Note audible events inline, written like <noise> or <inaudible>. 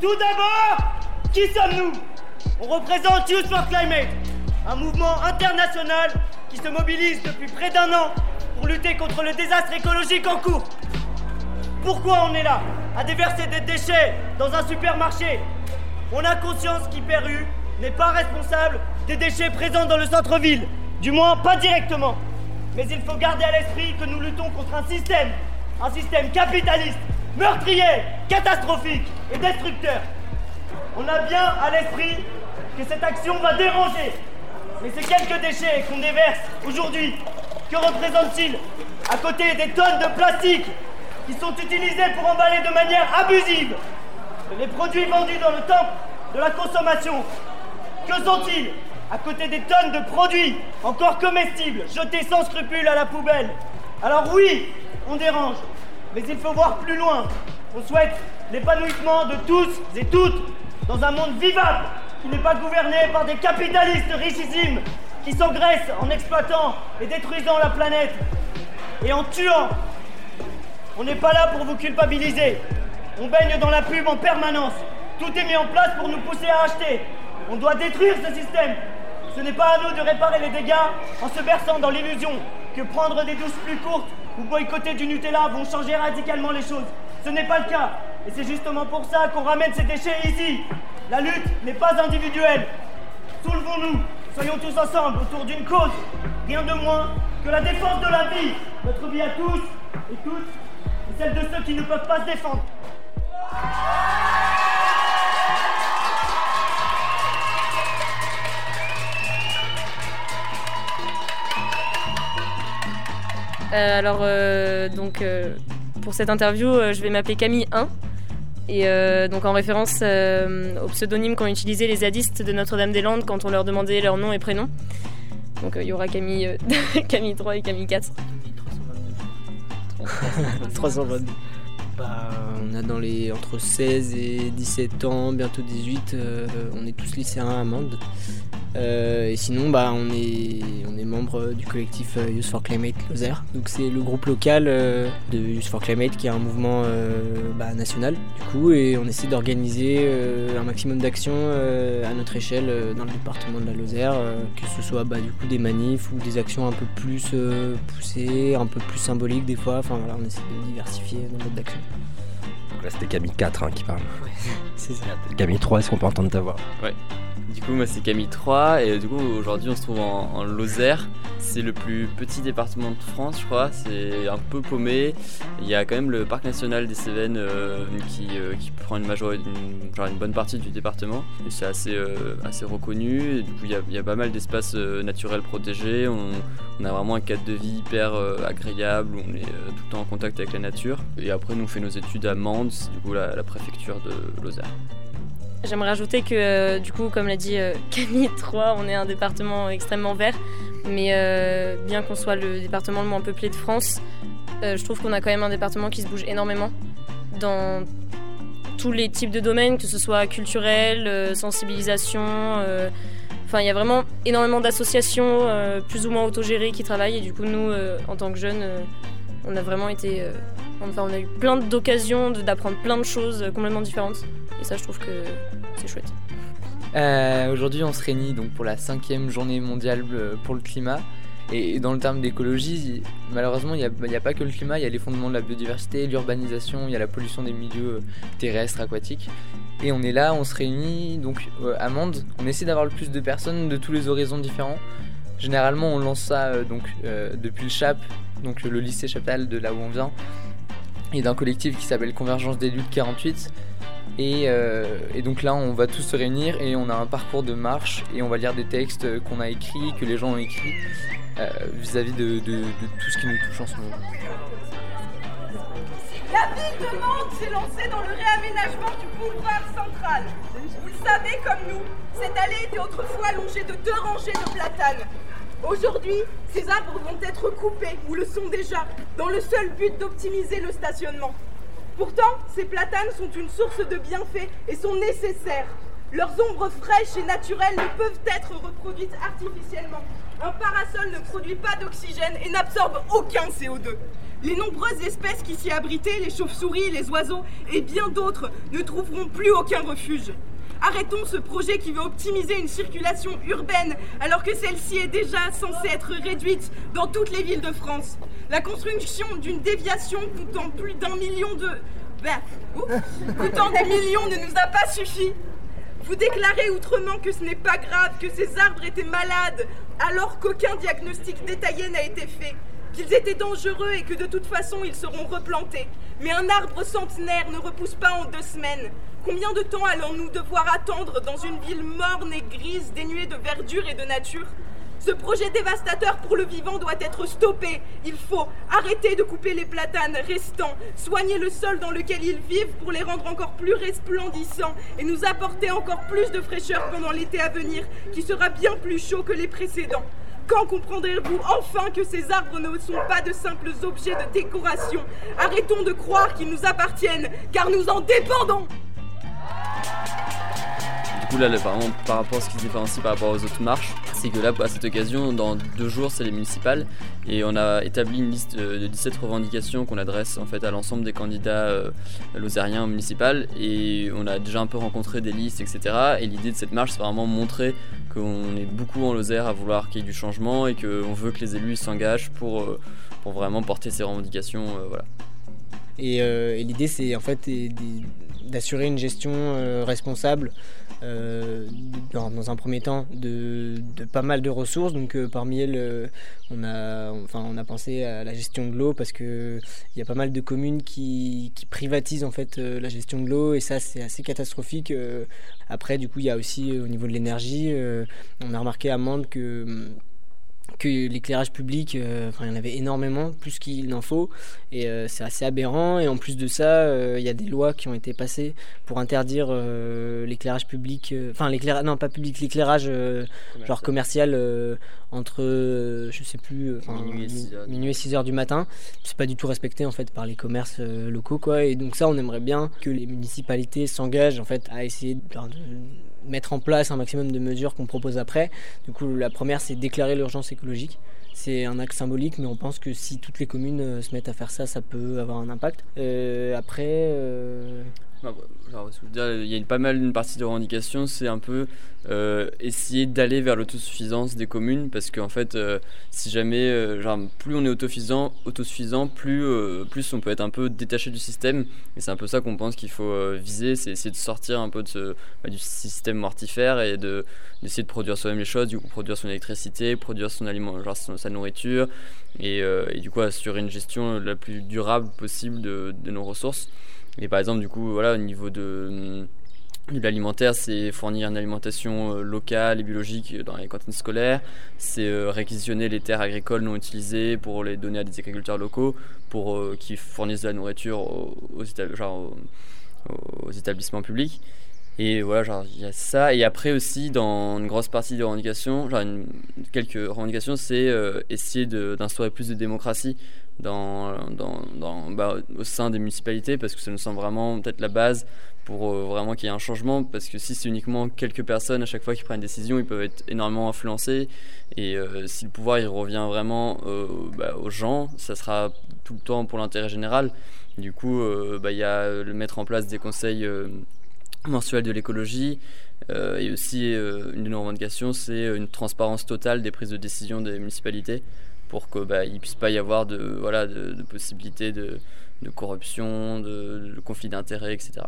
Qui sommes-nous? On représente Youth for Climate, un mouvement international qui se mobilise depuis près d'un an pour lutter contre le désastre écologique en cours. Pourquoi on est là? À déverser des déchets dans un supermarché On a conscience qu'Hyperu n'est pas responsable des déchets présents dans le centre-ville. Du moins, pas directement. Mais il faut garder à l'esprit que nous luttons contre un système, un système capitaliste, meurtrier, catastrophique et destructeur. On a bien à l'esprit que cette action va déranger. Mais ces quelques déchets qu'on déverse aujourd'hui, que représentent-ils? À côté des tonnes de plastique qui sont utilisés pour emballer de manière abusive les produits vendus dans le temple de la consommation. Que sont-ils? À côté des tonnes de produits encore comestibles jetés sans scrupule à la poubelle. Alors oui, on dérange, mais il faut voir plus loin. On souhaite l'épanouissement de tous et toutes dans un monde vivable qui n'est pas gouverné par des capitalistes richissimes qui s'engraissent en exploitant et détruisant la planète et en tuant. On n'est pas là pour vous culpabiliser. On baigne dans la pub en permanence. Tout est mis en place pour nous pousser à acheter. On doit détruire ce système. Ce n'est pas à nous de réparer les dégâts en se berçant dans l'illusion que prendre des douces plus courtes ou boycotter du Nutella vont changer radicalement les choses. Ce n'est pas le cas. Et c'est justement pour ça qu'on ramène ces déchets ici. La lutte n'est pas individuelle. Soulevons-nous, soyons tous ensemble autour d'une cause, rien de moins que la défense de la vie, notre vie à tous et toutes, et celle de ceux qui ne peuvent pas se défendre. Alors, euh, donc, euh, pour cette interview, je vais m'appeler Camille 1. Et donc en référence au pseudonyme qu'ont utilisé les zadistes de Notre-Dame-des-Landes quand on leur demandait leur nom et prénom. Donc il y aura Camille, <laughs> Camille 3 et Camille 4. 322. <laughs> Bah, on a dans les entre 16 et 17 ans, bientôt 18, on est tous lycéens à Amande. Euh, et sinon, bah, on est, on est membre du collectif euh, Youth for Climate Lozère. Donc c'est le groupe local euh, de Youth for Climate qui est un mouvement bah, national du coup, et on essaie d'organiser un maximum d'actions à notre échelle dans le département de la Lozère, que ce soit bah, du coup des manifs ou des actions un peu plus poussées, un peu plus symboliques des fois. Enfin voilà, on essaie de diversifier nos modes d'action. Donc là c'était Camille 4 hein, qui parle. <laughs> c'est ça. Camille 3, est-ce qu'on peut entendre ta voix? Ouais. Du coup, moi c'est Camille 3 et du coup aujourd'hui on se trouve en, Lozère. C'est le plus petit département de France, je crois. C'est un peu paumé. Il y a quand même le parc national des Cévennes euh, euh, qui, prend une bonne partie du département. Et c'est assez, euh, assez reconnu. Du coup, il y, a, pas mal d'espaces naturels protégés. On, a vraiment un cadre de vie hyper agréable on est tout le temps en contact avec la nature. Et après, nous on fait nos études à Mende, du coup la, la préfecture de Lozère. J'aimerais ajouter que, euh, du coup, comme l'a dit euh, <laughs> Camille 3, on est un département extrêmement vert. Mais euh, bien qu'on soit le département le moins peuplé de France, je trouve qu'on a quand même un département qui se bouge énormément dans tous les types de domaines, que ce soit culturel, sensibilisation. Enfin, il y a vraiment énormément d'associations plus ou moins autogérées qui travaillent. Et du coup, nous, en tant que jeunes, on a vraiment été. enfin, on a eu plein d'occasions d'apprendre plein de choses complètement différentes. Et ça, je trouve que c'est chouette. Euh, aujourd'hui, on se réunit donc pour la cinquième journée mondiale euh, pour le climat. Et dans le terme d'écologie, malheureusement, il n'y a, pas que le climat, il y a les fondements de la biodiversité, l'urbanisation, il y a la pollution des milieux euh, terrestres, aquatiques. Et on est là, on se réunit, donc à Mende, on essaie d'avoir le plus de personnes de tous les horizons différents. Généralement, on lance ça donc depuis le CHAP, donc le lycée Chaptal de là où on vient, et d'un collectif qui s'appelle Convergence des luttes 48. Euh, et, donc là, on va tous se réunir et on a un parcours de marche et on va lire des textes qu'on a écrits, que les gens ont écrits euh, vis-à-vis de, tout ce qui nous touche en ce moment. La ville de Mantes s'est lancée dans le réaménagement du boulevard central. Vous le savez comme nous, cette allée était autrefois longée de deux rangées de platanes. Aujourd'hui, ces arbres vont être coupés, ou le sont déjà, dans le seul but d'optimiser le stationnement. Pourtant, ces platanes sont une source de bienfaits et sont nécessaires. Leurs ombres fraîches et naturelles ne peuvent être reproduites artificiellement. Un parasol ne produit pas d'oxygène et n'absorbe aucun CO2. Les nombreuses espèces qui s'y abritaient, les chauves-souris, les oiseaux et bien d'autres, ne trouveront plus aucun refuge. Arrêtons ce projet qui veut optimiser une circulation urbaine alors que celle-ci est déjà censée être réduite dans toutes les villes de France. La construction d'une déviation coûtant plus d'un million de... Bah, coûtant des millions ne nous a pas suffi. Vous déclarez outrement que ce n'est pas grave, que ces arbres étaient malades, alors qu'aucun diagnostic détaillé n'a été fait, qu'ils étaient dangereux et que de toute façon ils seront replantés. Mais un arbre centenaire ne repousse pas en deux semaines. Combien de temps allons-nous devoir attendre dans une ville morne et grise, dénuée de verdure et de nature? Ce projet dévastateur pour le vivant doit être stoppé. Il faut arrêter de couper les platanes restants, soigner le sol dans lequel ils vivent pour les rendre encore plus resplendissants et nous apporter encore plus de fraîcheur pendant l'été à venir, qui sera bien plus chaud que les précédents. Quand comprendrez-vous enfin que ces arbres ne sont pas de simples objets de décoration? Arrêtons de croire qu'ils nous appartiennent, car nous en dépendons là, par rapport à ce qui se différencie par rapport aux autres marches, c'est que là, à cette occasion, dans deux jours, c'est les municipales, et on a établi une liste de 17 revendications qu'on adresse en fait à l'ensemble des candidats euh, lozériens municipales, et on a déjà un peu rencontré des listes, etc. Et l'idée de cette marche, c'est vraiment montrer qu'on est beaucoup en Lozère à vouloir qu'il y ait du changement et qu'on veut que les élus s'engagent pour, euh, pour vraiment porter ces revendications. Euh, voilà. Et, et l'idée, c'est en fait d'assurer une gestion responsable euh, dans, un premier temps de, pas mal de ressources. Donc euh, parmi elles, euh, on, a, enfin, on a pensé à la gestion de l'eau parce qu'il y a pas mal de communes qui, qui privatisent en fait la gestion de l'eau et ça c'est assez catastrophique. après du coup il y a aussi au niveau de l'énergie, on a remarqué à Mende que que l'éclairage public, euh, il y en avait énormément, plus qu'il n'en faut, et euh, c'est assez aberrant. Et en plus de ça, euh, il y a des lois qui ont été passées pour interdire l'éclairage public, enfin l'éclairage, non pas public, l'éclairage genre commercial entre, je sais plus, minuit et 6 heures du matin. C'est pas du tout respecté en fait par les commerces locaux, quoi. Et donc ça, on aimerait bien que les municipalités s'engagent en fait à essayer de mettre en place un maximum de mesures qu'on propose après. Du coup, la première, c'est déclarer l'urgence écologique. C'est un acte symbolique, mais on pense que si toutes les communes euh, se mettent à faire ça, ça peut avoir un impact. Euh, après, euh, il y a pas mal une partie de revendication, c'est un peu euh, essayer d'aller vers l'autosuffisance des communes, parce qu'en fait, euh, si jamais, euh, plus on est autosuffisant, plus, on peut être un peu détaché du système, et c'est un peu ça qu'on pense qu'il faut viser, c'est essayer de sortir un peu bah, du système mortifère et de, d'essayer de produire soi-même les choses, du coup produire son électricité, produire son aliment, genre sa nourriture, et, du coup assurer une gestion la plus durable possible de nos ressources. Et par exemple, du coup, voilà, au niveau de, de l'alimentaire, c'est fournir une alimentation euh, locale et biologique dans les cantines scolaires, c'est euh, réquisitionner les terres agricoles non utilisées pour les donner à des agriculteurs locaux pour euh, qu'ils fournissent de la nourriture aux, établissements publics. Et voilà, il y a ça. Et après aussi, dans une grosse partie des revendications, genre quelques revendications, c'est essayer d'instaurer plus de démocratie dans, dans, dans bah, au sein des municipalités parce que ça nous semble vraiment peut-être la base pour euh, vraiment qu'il y ait un changement. Parce que si c'est uniquement quelques personnes à chaque fois qui prennent une décision ils peuvent être énormément influencés. Et euh, si le pouvoir il revient vraiment euh, bah, aux gens ça sera tout le temps pour l'intérêt général. Du coup bah, il y a le mettre en place des conseils mensuels de l'écologie et aussi une de nos revendications c'est une transparence totale des prises de décision des municipalités pour qu'il bah, ne puisse pas y avoir de, voilà, de, possibilités de, de corruption, de, de conflit d'intérêts, etc.